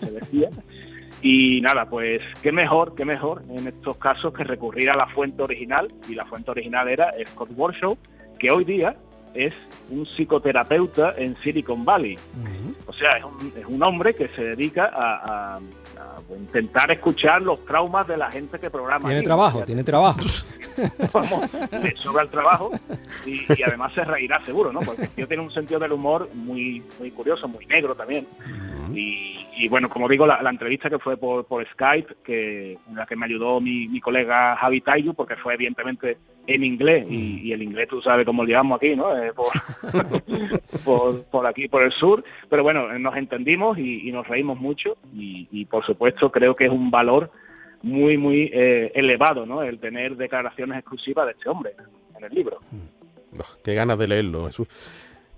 se decía. (laughs) Y nada, pues qué mejor, qué mejor en estos casos que recurrir a la fuente original, y la fuente original era Scott Warshaw, que hoy día es un psicoterapeuta en Silicon Valley. O sea, es un, es un, hombre que se dedica a, intentar escuchar los traumas de la gente que programa. Tiene trabajo, tiene trabajo. (laughs) Vamos, le sobra el trabajo y, además se reirá seguro, ¿no? Porque tío tiene un sentido del humor muy, muy curioso, muy negro también. Y, bueno, como digo, la, entrevista que fue por, por Skype, que en la que me ayudó mi, mi colega Javi Tayu, porque fue evidentemente en inglés, y, el inglés tú sabes cómo llevamos aquí, ¿no? Eh, (laughs) por, por, aquí, por el sur. Pero bueno, nos entendimos y, nos reímos mucho y, por supuesto creo que es un valor muy, muy eh, elevado, ¿no? El tener declaraciones exclusivas de este hombre en el libro. Qué ganas de leerlo, Jesús.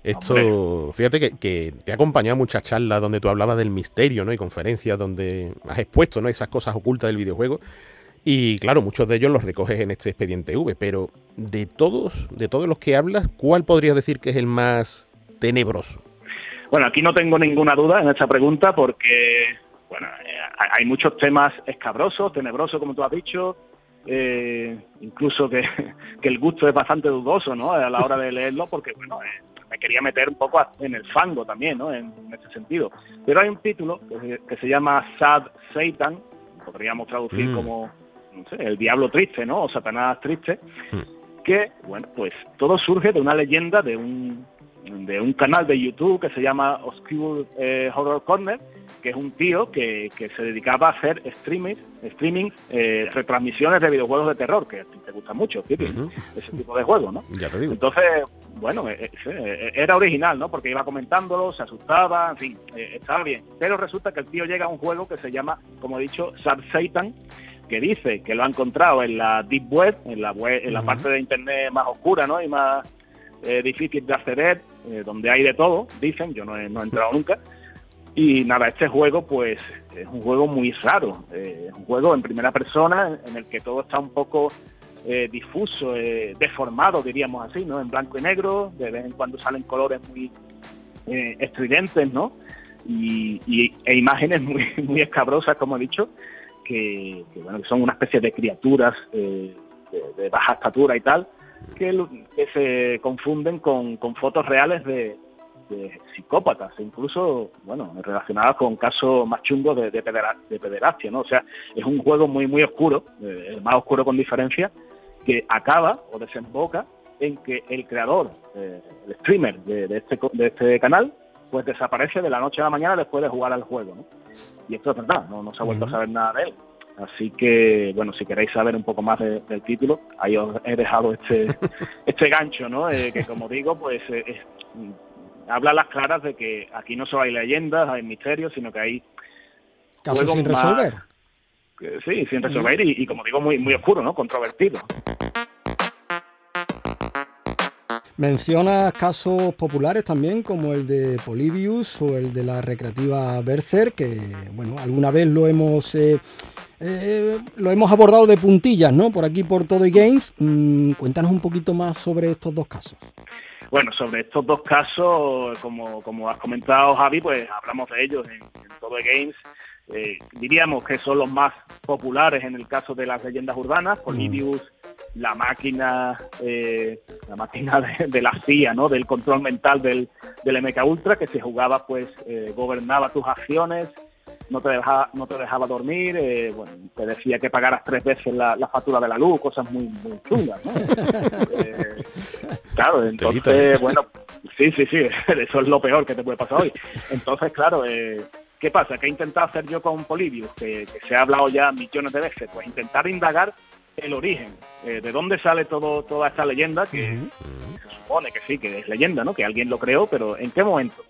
Esto, fíjate que, te ha acompañado muchas charlas donde tú hablabas del misterio, ¿no? Y conferencias donde has expuesto, ¿no? Esas cosas ocultas del videojuego. Y claro, muchos de ellos los recoges en este expediente V, pero de todos, de todos los que hablas, ¿cuál podrías decir que es el más tenebroso? Bueno, aquí no tengo ninguna duda en esta pregunta porque, bueno, eh, hay muchos temas escabrosos, tenebrosos, como tú has dicho, eh, incluso (laughs) que, el gusto es bastante dudoso, ¿no? A la hora de leerlo, porque, bueno, eh, me quería meter un poco en el fango también, ¿no? En, ese sentido. Pero hay un título que, se llama Sad Satan, podríamos traducir mm. como, el diablo triste, ¿no? O Satanás triste, mm. que, bueno, pues todo surge de una leyenda de un, de un canal de YouTube que se llama Obscure eh, Horror Corner, que es un tío que, que se dedicaba a hacer streaming, streaming eh, retransmisiones de videojuegos de terror, que a ti te gusta mucho, ese tipo de juegos, ¿no? Ya te digo. Entonces, bueno, eh, eh, era original, ¿no? Porque iba comentándolo, se asustaba, en fin, estaba bien. Pero resulta que el tío llega a un juego que se llama, como he dicho, Sad Satan, que dice que lo ha encontrado en la Deep Web, en la, web, en la parte de Internet más oscura, ¿no? Y más difícil de acceder, donde hay de todo, dicen, yo no he, no he entrado nunca, y nada, este juego pues es un juego muy raro, eh, es un juego en primera persona en el que todo está un poco eh, difuso, eh, deformado diríamos así, ¿no? En blanco y negro, de vez en cuando salen colores muy estridentes, ¿no? Y, e imágenes (laughs) muy, muy escabrosas, como he dicho, que, bueno, que son una especie de criaturas de, baja estatura y tal, que, que se confunden con, fotos reales de, de psicópatas, incluso, bueno, relacionadas con casos más chungos de, de, pederastia, ¿no? O sea, es un juego muy, muy oscuro, eh, el más oscuro con diferencia, que acaba o desemboca en que el creador, eh, el streamer de, este, de este canal, pues desaparece de la noche a la mañana después de jugar al juego, ¿no? Y esto es verdad, no, no se ha vuelto a saber nada de él. Así que, bueno, si queréis saber un poco más del título, ahí os he dejado este, (laughs) este gancho, ¿no? Eh, que como digo, pues es, habla las claras de que aquí no solo hay leyendas, hay misterios, sino que hay casos sin resolver. sí, sin resolver y, como digo, muy, muy oscuro, ¿no? Controvertido. Mencionas casos populares también como el de Polybius o el de la recreativa Bercer, que bueno, alguna vez lo hemos eh, eh, lo hemos abordado de puntillas, ¿no? Por aquí por Todo y Games. Mm, cuéntanos un poquito más sobre estos dos casos. Bueno, sobre estos dos casos, como, como has comentado Javi, pues hablamos de ellos en, todo el Games. Eh, diríamos que son los más populares en el caso de las leyendas urbanas, Polybius, mm. la máquina, eh, la máquina de, la CIA, ¿no? Del control mental del, del MK Ultra, que se jugaba, pues, eh, gobernaba tus acciones, no te dejaba, no te dejaba dormir, eh, bueno, te decía que pagaras tres veces la, factura de la luz, cosas muy, muy chungas, ¿no? (laughs) Eh, claro, entonces, bueno, sí, sí, sí, (laughs) eso es lo peor que te puede pasar hoy. Entonces, claro, eh, ¿qué pasa? ¿Qué he intentado hacer yo con Polibius? Que, se ha hablado ya millones de veces, pues intentar indagar el origen, de dónde sale todo toda esta leyenda, que se supone que sí, que es leyenda, ¿no? Que alguien lo creó, pero ¿en qué momento?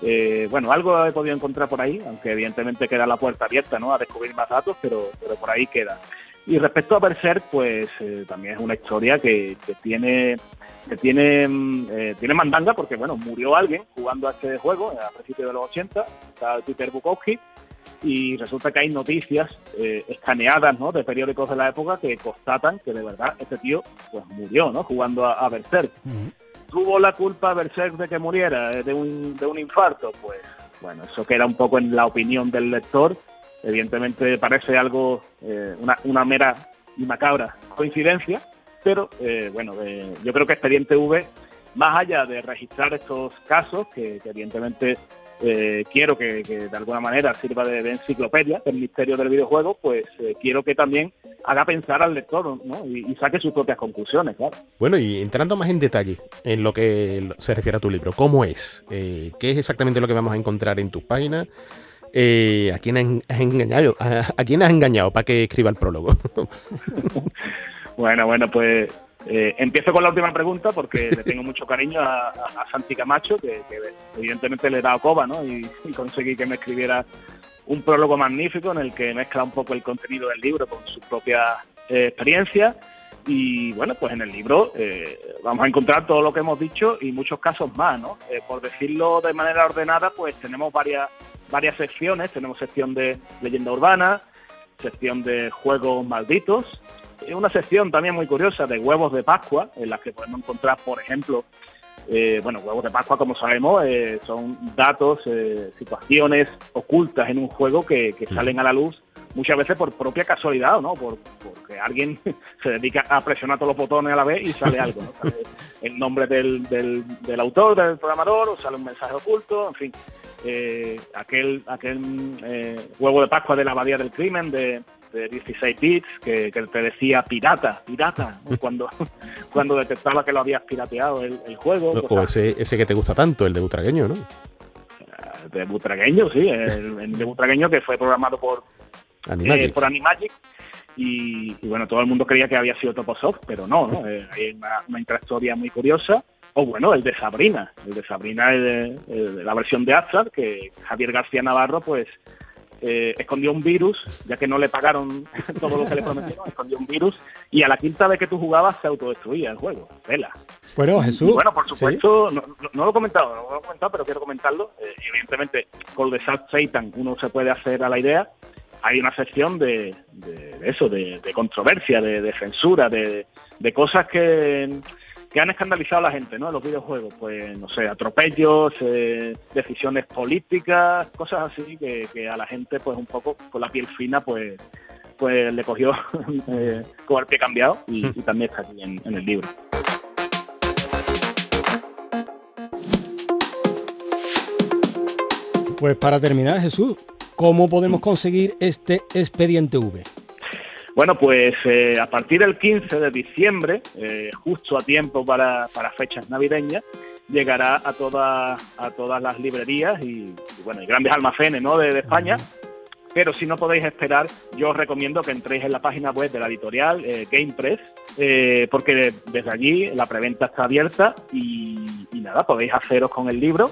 Eh, bueno, algo he podido encontrar por ahí, aunque evidentemente queda la puerta abierta ¿no? a descubrir más datos, pero, pero por ahí queda. Y respecto a Berserk, pues eh, también es una historia que, tiene que tiene, mm, eh, tiene mandanga porque, bueno, murió alguien jugando a este juego a principios de los 80, está Peter Bukowski, y resulta que hay noticias escaneadas ¿no? de periódicos de la época que constatan que de verdad este tío pues murió ¿no? jugando a, Berserk tuvo la culpa Berserk de que muriera eh, de un, de un infarto, pues bueno, eso queda un poco en la opinión del lector. Evidentemente parece algo, eh, una, mera y macabra coincidencia, pero eh, bueno, yo creo que Expediente V, más allá de registrar estos casos, que, evidentemente eh, quiero que, de alguna manera sirva de, enciclopedia del misterio del videojuego, pues eh, quiero que también haga pensar al lector ¿no? y, saque sus propias conclusiones. Claro. Bueno, y entrando más en detalle en lo que se refiere a tu libro, ¿cómo es? Eh, ¿Qué es exactamente lo que vamos a encontrar en tus páginas? ¿A quién has engañado? ¿A quién has engañado para que escriba el prólogo? (laughs) bueno, bueno, pues eh, empiezo con la última pregunta porque le tengo mucho cariño a, Santi Camacho, que, evidentemente le he dado coba ¿no? y, conseguí que me escribiera un prólogo magnífico en el que mezcla un poco el contenido del libro con su propia eh, experiencia. Y bueno, pues en el libro eh, vamos a encontrar todo lo que hemos dicho y muchos casos más, ¿no? por decirlo de manera ordenada, pues tenemos varias, varias secciones. Tenemos sección de leyenda urbana, sección de juegos malditos, una sección también muy curiosa de huevos de Pascua, en la que podemos encontrar, por ejemplo, eh, bueno, huevos de Pascua, como sabemos, eh, son datos, eh, situaciones ocultas en un juego que, salen a la luz muchas veces por propia casualidad, ¿no? Por, porque alguien (laughs) se dedica a presionar todos los botones a la vez y sale algo, ¿no? Sale el nombre del, del, del autor, del programador, o sale un mensaje oculto, en fin. aquel aquel huevo de Pascua de la abadía del crimen de, de 16 bits que, te decía pirata, pirata, (laughs) cuando, cuando detectaba que lo habías pirateado el, juego. o ese, ese que te gusta tanto, el de Butragueño, ¿no? Eh, de Butragueño, sí, el, de Butragueño que fue programado por Animagic. Eh, por Animagic y, bueno, todo el mundo creía que había sido Toposoft, pero no, ¿no? (laughs) Eh, hay una, una intrahistoria muy curiosa. O bueno, el de Sabrina, el de Sabrina, es la versión de Astra, que Javier García Navarro, pues eh, escondió un virus, ya que no le pagaron (laughs) todo lo que le prometieron, escondió un virus y a la quinta vez que tú jugabas se autodestruía el juego. Vela. Bueno, Jesús. bueno, por supuesto, no, lo he comentado, no lo he comentado, pero quiero comentarlo. Eh, evidentemente, con The Salt Satan uno se puede hacer a la idea. Hay una sección de, eso, de, controversia, de, censura, de cosas que que han escandalizado a la gente, ¿no? En los videojuegos, pues, no sé, atropellos, eh, decisiones políticas, cosas así que, a la gente, pues, un poco con la piel fina, pues, pues le cogió (laughs) eh, (laughs) con el pie cambiado y, también está aquí en, en el libro. Pues para terminar, Jesús, ¿cómo podemos conseguir este expediente V? Bueno, pues eh, a partir del 15 de diciembre, eh, justo a tiempo para, para, fechas navideñas, llegará a, todas a todas las librerías y, bueno, y grandes almacenes ¿no? de, España. Pero si no podéis esperar, yo os recomiendo que entréis en la página web de la editorial eh, GamePress, eh, porque desde allí la preventa está abierta y, nada, podéis haceros con el libro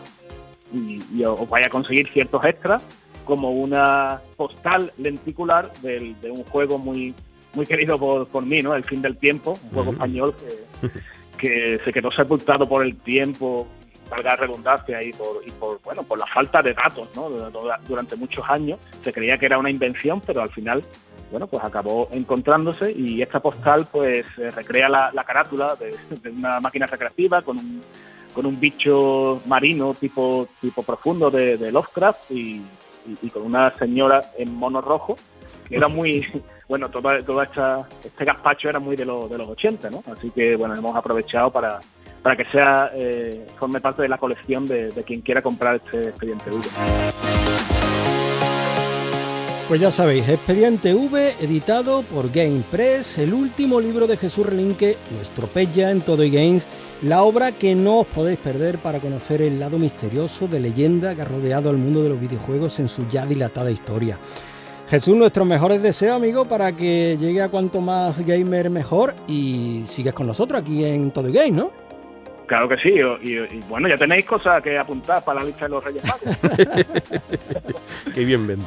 y, y os vaya a conseguir ciertos extras como una postal lenticular de un juego muy muy querido por, por mí, ¿no? El fin del tiempo, un juego español (laughs) que, se quedó sepultado por el tiempo, valga redundancia y por, y por bueno por la falta de datos, ¿no? Durante muchos años se creía que era una invención, pero al final bueno, pues acabó encontrándose y esta postal pues recrea la, carátula de, una máquina recreativa con un, con un bicho marino tipo, tipo profundo de, de Lovecraft y, y, con una señora en mono rojo, que era muy, (laughs) bueno, toda, toda esta, este gazpacho era muy de, los de los 80, ¿no? Así que, bueno, hemos aprovechado para, para que sea, eh, forme parte de la colección de, quien quiera comprar este expediente V. Pues ya sabéis, Expediente V, editado por Game Press, el último libro de Jesús Relinque, nuestro Pella en Todo y Games, la obra que no os podéis perder para conocer el lado misterioso de leyenda que ha rodeado al mundo de los videojuegos en su ya dilatada historia. Jesús, nuestros mejores deseos, amigo, para que llegue a cuanto más gamer mejor y sigues con nosotros aquí en Todo Game, ¿no? Claro que sí, y, bueno, ya tenéis cosas que apuntar para la lista de los Reyes Magos. (laughs) Qué bien vende.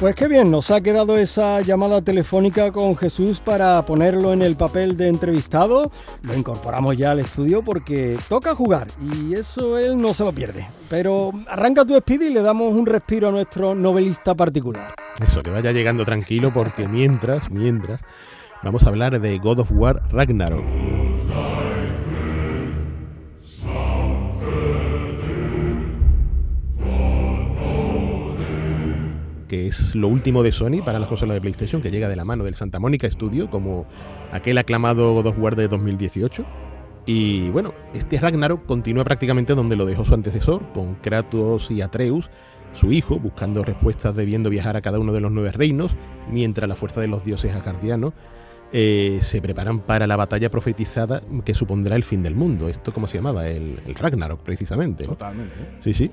Pues qué bien, nos ha quedado esa llamada telefónica con Jesús para ponerlo en el papel de entrevistado. Lo incorporamos ya al estudio porque toca jugar y eso él no se lo pierde. Pero arranca tu speed y le damos un respiro a nuestro novelista particular. Eso, que vaya llegando tranquilo porque mientras, mientras, vamos a hablar de God of War Ragnarok. Que es lo último de Sony para las consolas de PlayStation, que llega de la mano del Santa Mónica Studio, como aquel aclamado God of War de 2018. Y bueno, este Ragnarok continúa prácticamente donde lo dejó su antecesor, con Kratos y Atreus, su hijo, buscando respuestas debiendo viajar a cada uno de los nueve reinos, mientras la fuerza de los dioses acardianos eh, se preparan para la batalla profetizada que supondrá el fin del mundo. Esto, ¿cómo se llamaba? El, Ragnarok, precisamente. Totalmente. Sí, sí.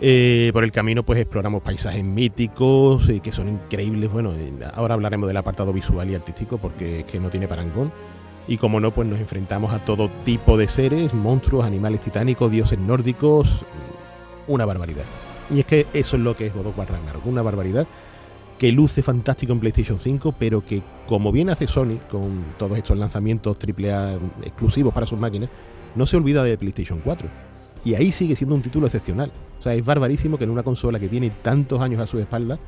Eh, por el camino pues exploramos paisajes míticos eh, que son increíbles. Bueno, ahora hablaremos del apartado visual y artístico porque es que no tiene parangón. Y como no, pues nos enfrentamos a todo tipo de seres, monstruos, animales titánicos, dioses nórdicos. Una barbaridad. Y es que eso es lo que es God of War Ragnarok, una barbaridad que luce fantástico en PlayStation 5, pero que como bien hace Sony con todos estos lanzamientos AAA exclusivos para sus máquinas, no se olvida de PlayStation 4. Y ahí sigue siendo un título excepcional. O sea, es barbarísimo que en una consola que tiene tantos años a su espalda,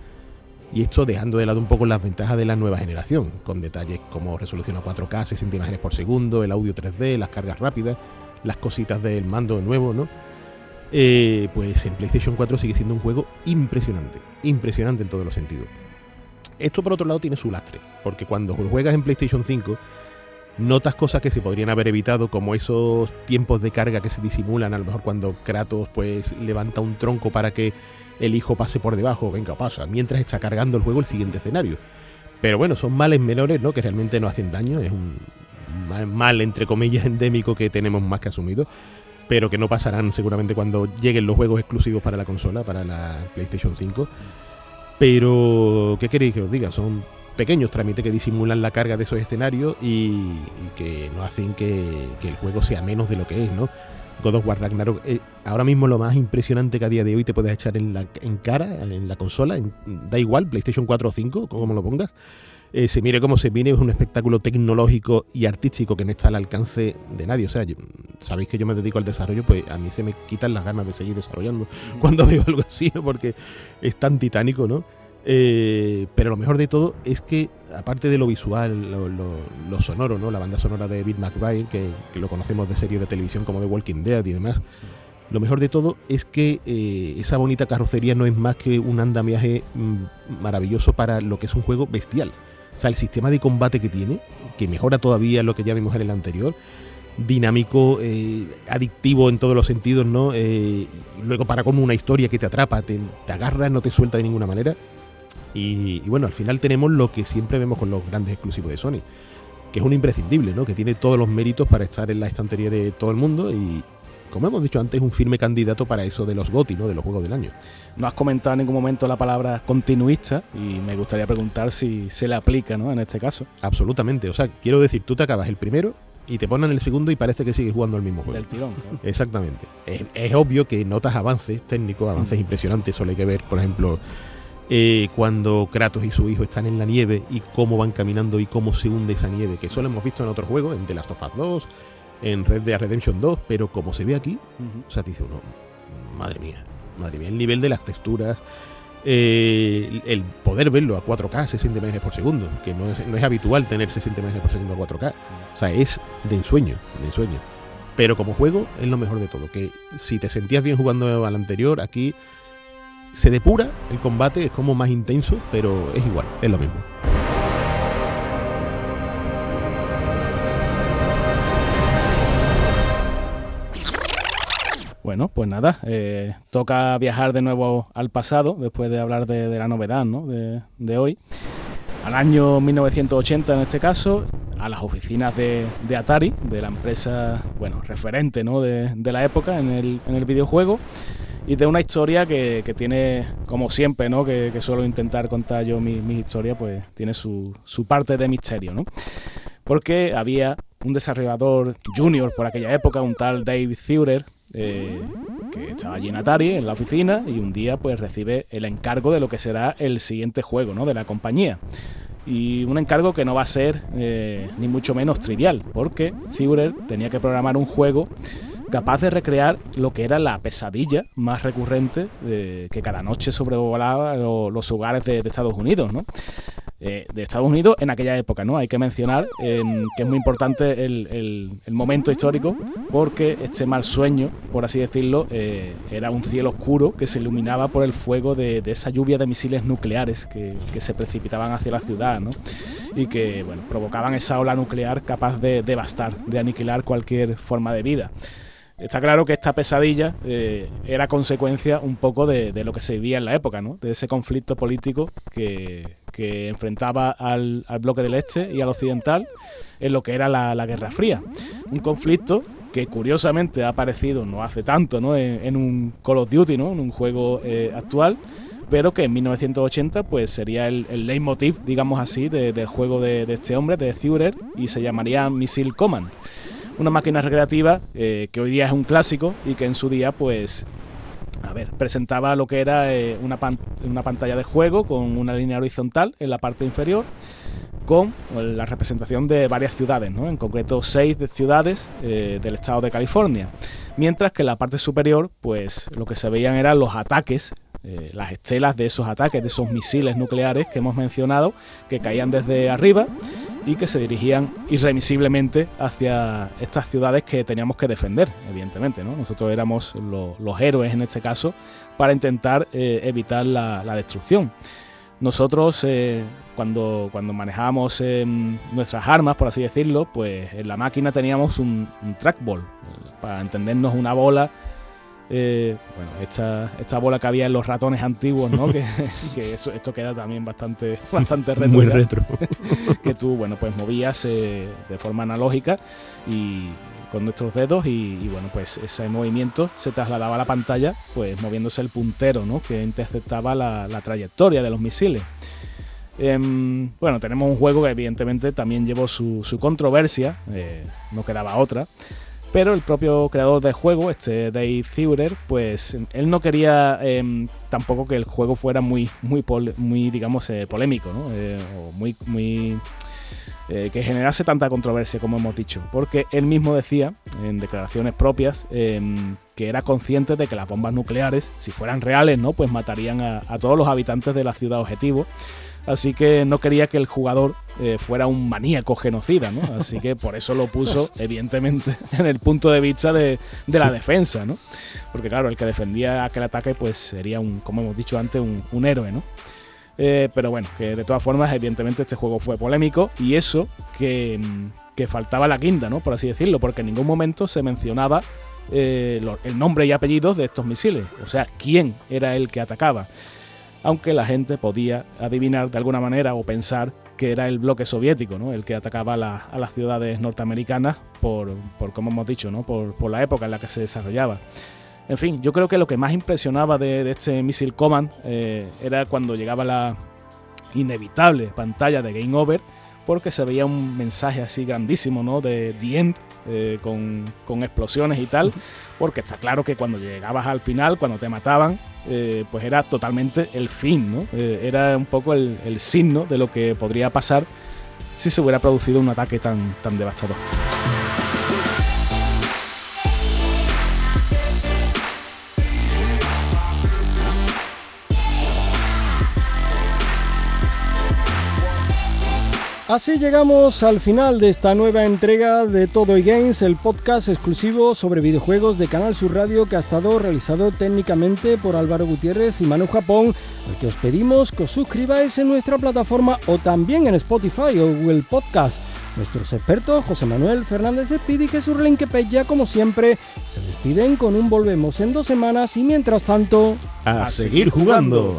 y esto dejando de lado un poco las ventajas de la nueva generación, con detalles como resolución a 4K, 60 imágenes por segundo, el audio 3D, las cargas rápidas, las cositas del mando nuevo, ¿no? Eh, pues en PlayStation 4 sigue siendo un juego impresionante, impresionante en todos los sentidos. Esto por otro lado tiene su lastre, porque cuando juegas en PlayStation 5 notas cosas que se podrían haber evitado, como esos tiempos de carga que se disimulan, a lo mejor cuando Kratos pues levanta un tronco para que el hijo pase por debajo, venga, pasa, mientras está cargando el juego el siguiente escenario. Pero bueno, son males menores, ¿no? Que realmente no hacen daño, es un mal entre comillas (laughs) endémico que tenemos más que asumido pero que no pasarán seguramente cuando lleguen los juegos exclusivos para la consola, para la PlayStation 5. Pero, ¿qué queréis que os diga? Son pequeños trámites que disimulan la carga de esos escenarios y, que no hacen que, el juego sea menos de lo que es, ¿no? God of War Ragnarok, eh, ahora mismo lo más impresionante que a día de hoy te puedes echar en, la, en cara, en la consola, da igual, PlayStation 4 o 5, como lo pongas, eh, se mire como se viene, es un espectáculo tecnológico y artístico que no está al alcance de nadie. O sea, sabéis que yo me dedico al desarrollo, pues a mí se me quitan las ganas de seguir desarrollando (laughs) cuando veo algo así, ¿no? Porque es tan titánico, ¿no? Eh, pero lo mejor de todo es que, aparte de lo visual, lo, sonoro, ¿no? La banda sonora de Bill McBride, que, lo conocemos de series de televisión como The Walking Dead y demás. Lo mejor de todo es que eh, esa bonita carrocería no es más que un andamiaje mm, maravilloso para lo que es un juego bestial. O sea, el sistema de combate que tiene, que mejora todavía lo que ya vimos en el anterior, dinámico, eh, adictivo en todos los sentidos, ¿no? Eh, luego para como una historia que te atrapa, te, agarra, no te suelta de ninguna manera. Y, y, bueno, al final tenemos lo que siempre vemos con los grandes exclusivos de Sony, que es un imprescindible, ¿no? Que tiene todos los méritos para estar en la estantería de todo el mundo y, como hemos dicho antes, un firme candidato para eso de los GOTI, ¿no? de los Juegos del Año. No has comentado en ningún momento la palabra continuista y me gustaría preguntar si se le aplica ¿no? en este caso. Absolutamente. O sea, quiero decir, tú te acabas el primero y te ponen el segundo y parece que sigues jugando al mismo juego. Del tirón. (laughs) Exactamente. Es, obvio que notas avances técnicos, avances mm. impresionantes. Solo hay que ver, por ejemplo, eh, cuando Kratos y su hijo están en la nieve y cómo van caminando y cómo se hunde esa nieve, que eso lo hemos visto en otros juegos, en The Last of Us 2, en Red Dead Redemption 2, pero como se ve aquí, o sea, te dice uno, madre mía, madre mía, el nivel de las texturas, eh, el poder verlo a 4K, 60 imágenes por segundo, que no es, no es habitual tener 60 imágenes por segundo a 4K, o sea, es de ensueño, de ensueño. Pero como juego es lo mejor de todo, que si te sentías bien jugando al anterior, aquí se depura el combate, es como más intenso, pero es igual, es lo mismo. Bueno, pues nada, eh, toca viajar de nuevo al pasado, después de hablar de, la novedad ¿no? de, hoy. Al año 1980 en este caso, a las oficinas de, Atari, de la empresa bueno, referente ¿no? de, la época en el, en el, videojuego, y de una historia que, tiene, como siempre, ¿no? que, suelo intentar contar yo mis mi historias, pues tiene su, su parte de misterio. ¿no? Porque había un desarrollador junior por aquella época, un tal Dave Thurer, eh, que estaba allí en Atari, en la oficina, y un día pues recibe el encargo de lo que será el siguiente juego ¿no? de la compañía. Y un encargo que no va a ser eh, ni mucho menos trivial, porque Führer tenía que programar un juego capaz de recrear lo que era la pesadilla más recurrente que cada noche sobrevolaba los hogares de, Estados Unidos. ¿no? eh, de Estados Unidos en aquella época, ¿no? Hay que mencionar que es muy importante el, momento histórico porque este mal sueño, por así decirlo, eh, era un cielo oscuro que se iluminaba por el fuego de, esa lluvia de misiles nucleares que, se precipitaban hacia la ciudad, ¿no? Y que, bueno, provocaban esa ola nuclear capaz de devastar, de aniquilar cualquier forma de vida. Está claro que esta pesadilla eh, era consecuencia un poco de, lo que se vivía en la época, ¿no? de ese conflicto político que, enfrentaba al, bloque del este y al occidental en lo que era la, Guerra Fría. Un conflicto que curiosamente ha aparecido no hace tanto ¿no? En, un Call of Duty, ¿no? en un juego eh, actual, pero que en 1980 pues sería el, leitmotiv, digamos así, del juego de, de, este hombre, de Führer, y se llamaría Missile Command una máquina recreativa eh, que hoy día es un clásico y que en su día, pues, a ver, presentaba lo que era eh, una, una pantalla de juego con una línea horizontal en la parte inferior con la representación de varias ciudades, ¿no? en concreto seis ciudades eh, del estado de California, mientras que en la parte superior, pues lo que se veían eran los ataques, las estelas de esos ataques, de esos misiles nucleares que hemos mencionado, que caían desde arriba y que se dirigían irremisiblemente hacia estas ciudades que teníamos que defender, evidentemente. ¿no? Nosotros éramos los héroes en este caso para intentar eh, evitar la, destrucción. Nosotros, eh, cuando, cuando manejábamos em, nuestras armas, por así decirlo, pues en la máquina teníamos un, un trackball, para entendernos una bola eh, bueno, esta, esta bola que había en los ratones antiguos, ¿no? que, (laughs) eso, esto queda también bastante, bastante retro. Muy retro. (laughs) que tú, bueno, pues movías eh, de forma analógica y con nuestros dedos y, bueno, pues ese movimiento se trasladaba a la pantalla, pues moviéndose el puntero, ¿no? Que interceptaba la, trayectoria de los misiles. Em, bueno, tenemos un juego que evidentemente también llevó su, controversia, eh, no quedaba otra. Pero el propio creador del juego, este Dave Führer, pues él no quería em, tampoco que el juego fuera muy, muy, digamos, eh, polémico, ¿no? Eh, o muy, muy eh, que generase tanta controversia, como hemos dicho, porque él mismo decía en declaraciones propias em, que era consciente de que las bombas nucleares, si fueran reales, ¿no? pues matarían a todos los habitantes de la ciudad objetivo así que no quería que el jugador eh, fuera un maníaco genocida, ¿no? Así que por eso lo puso, (laughs) evidentemente, en el punto de vista de, la defensa, ¿no? Porque claro, el que defendía aquel ataque, pues sería un, como hemos dicho antes, un, héroe, ¿no? Eh, pero bueno, que de todas formas, evidentemente este juego fue polémico y eso que, que faltaba la quinta, ¿no? Por así decirlo, porque en ningún momento se mencionaba eh, el nombre y apellidos de estos misiles, o sea, quién era el que atacaba aunque la gente podía adivinar de alguna manera o pensar que era el bloque soviético, ¿no? el que atacaba a las ciudades norteamericanas por, como hemos dicho, ¿no? por, la época en la que se desarrollaba. En fin, yo creo que lo que más impresionaba de, este Missile Command eh, era cuando llegaba la inevitable pantalla de Game Over, porque se veía un mensaje así grandísimo, ¿no? De The End, eh, con, explosiones y tal, porque está claro que cuando llegabas al final, cuando te mataban, eh, pues era totalmente el fin, ¿no? Eh, era un poco el, el, signo de lo que podría pasar si se hubiera producido un ataque tan, tan devastador. Así llegamos al final de esta nueva entrega de Todo y Games, el podcast exclusivo sobre videojuegos de Canal Sur Radio que ha estado realizado técnicamente por Álvaro Gutiérrez y Manu Japón, al que os pedimos que os suscribáis en nuestra plataforma o también en Spotify o Google Podcast. Nuestros expertos José Manuel Fernández Espidi y Jesús ya como siempre, se despiden con un volvemos en dos semanas y mientras tanto... A, seguir jugando.